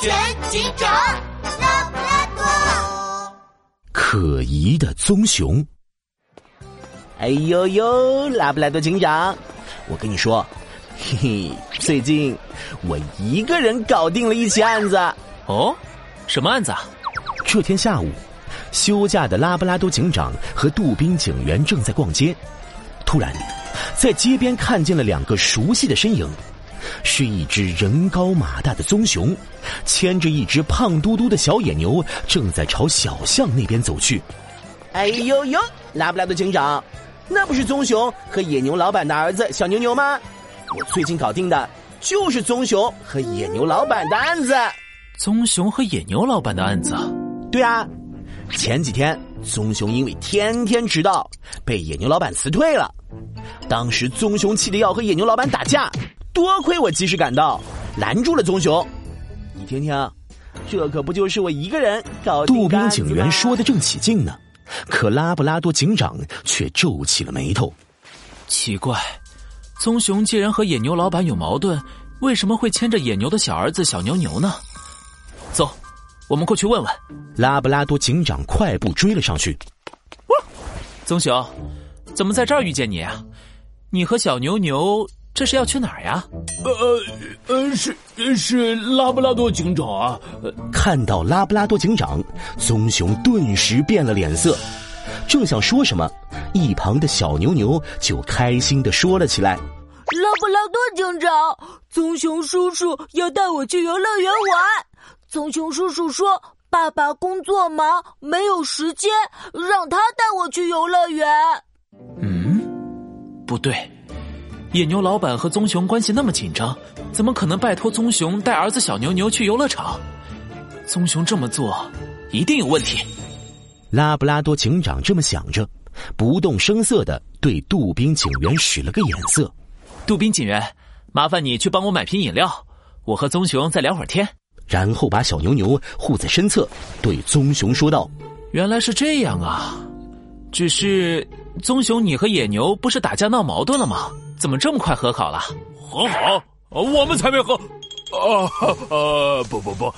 全警长，拉布拉多。可疑的棕熊。哎呦呦，拉布拉多警长，我跟你说，嘿 嘿，最近我一个人搞定了一起案子。哦，什么案子啊？这天下午，休假的拉布拉多警长和杜宾警员正在逛街，突然，在街边看见了两个熟悉的身影。是一只人高马大的棕熊，牵着一只胖嘟嘟的小野牛，正在朝小巷那边走去。哎呦呦，拉布拉多警长，那不是棕熊和野牛老板的儿子小牛牛吗？我最近搞定的就是棕熊和野牛老板的案子。棕熊和野牛老板的案子？对啊，前几天棕熊因为天天迟到，被野牛老板辞退了。当时棕熊气得要和野牛老板打架。多亏我及时赶到，拦住了棕熊。你听听，这可不就是我一个人搞杜宾警员说的正起劲呢，可拉布拉多警长却皱起了眉头。奇怪，棕熊既然和野牛老板有矛盾，为什么会牵着野牛的小儿子小牛牛呢？走，我们过去问问。拉布拉多警长快步追了上去。哇棕熊，怎么在这儿遇见你啊？你和小牛牛？这是要去哪儿呀？呃呃，是是拉布拉多警长啊！看到拉布拉多警长，棕熊顿时变了脸色，正想说什么，一旁的小牛牛就开心的说了起来：“拉布拉多警长，棕熊叔叔要带我去游乐园玩。棕熊叔叔说，爸爸工作忙，没有时间，让他带我去游乐园。”嗯，不对。野牛老板和棕熊关系那么紧张，怎么可能拜托棕熊带儿子小牛牛去游乐场？棕熊这么做一定有问题。拉布拉多警长这么想着，不动声色的对杜宾警员使了个眼色。杜宾警员，麻烦你去帮我买瓶饮料，我和棕熊再聊会儿天。然后把小牛牛护在身侧，对棕熊说道：“原来是这样啊，只是棕熊，你和野牛不是打架闹矛盾了吗？”怎么这么快和好了？和好？我们才没和。啊呃不不不，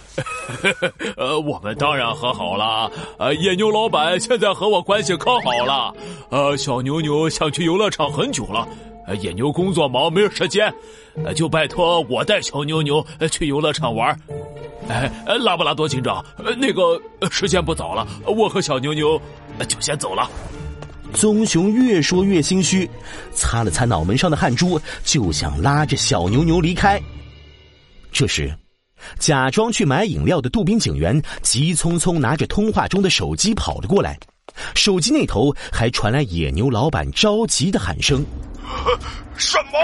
呃我们当然和好了。呃野牛老板现在和我关系可好了。呃小牛牛想去游乐场很久了，野牛工作忙没有时间，就拜托我带小牛牛去游乐场玩。哎拉布拉多警长，那个时间不早了，我和小牛牛就先走了。棕熊越说越心虚，擦了擦脑门上的汗珠，就想拉着小牛牛离开。这时，假装去买饮料的杜宾警员急匆匆拿着通话中的手机跑了过来，手机那头还传来野牛老板着急的喊声：“什么？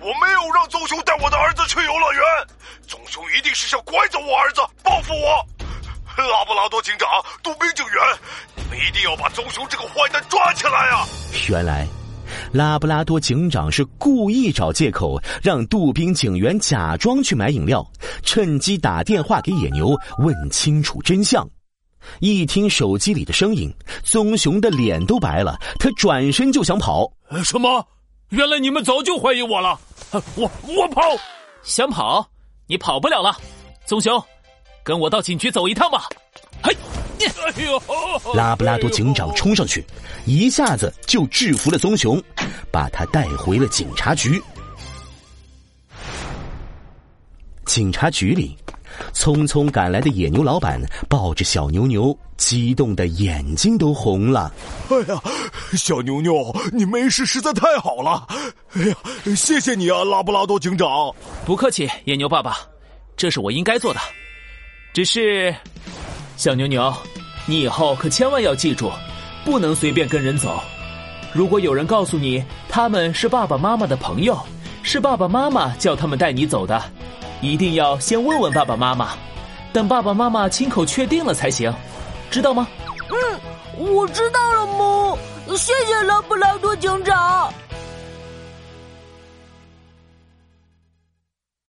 我没有让棕熊带我的儿子去游乐园，棕熊一定是想拐走我儿子，报复我！拉布拉多警长，杜宾警员。”一定要把棕熊这个坏蛋抓起来啊！原来，拉布拉多警长是故意找借口让杜宾警员假装去买饮料，趁机打电话给野牛问清楚真相。一听手机里的声音，棕熊的脸都白了，他转身就想跑。什么？原来你们早就怀疑我了！我我跑，想跑？你跑不了了。棕熊，跟我到警局走一趟吧。嘿。哎呦！拉布拉多警长冲上去，一下子就制服了棕熊，把他带回了警察局。警察局里，匆匆赶来的野牛老板抱着小牛牛，激动的眼睛都红了。哎呀，小牛牛，你没事实在太好了！哎呀，谢谢你啊，拉布拉多警长。不客气，野牛爸爸，这是我应该做的。只是。小牛牛，你以后可千万要记住，不能随便跟人走。如果有人告诉你他们是爸爸妈妈的朋友，是爸爸妈妈叫他们带你走的，一定要先问问爸爸妈妈，等爸爸妈妈亲口确定了才行，知道吗？嗯，我知道了，母。谢谢拉布拉多警长。